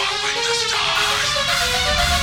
following the stars.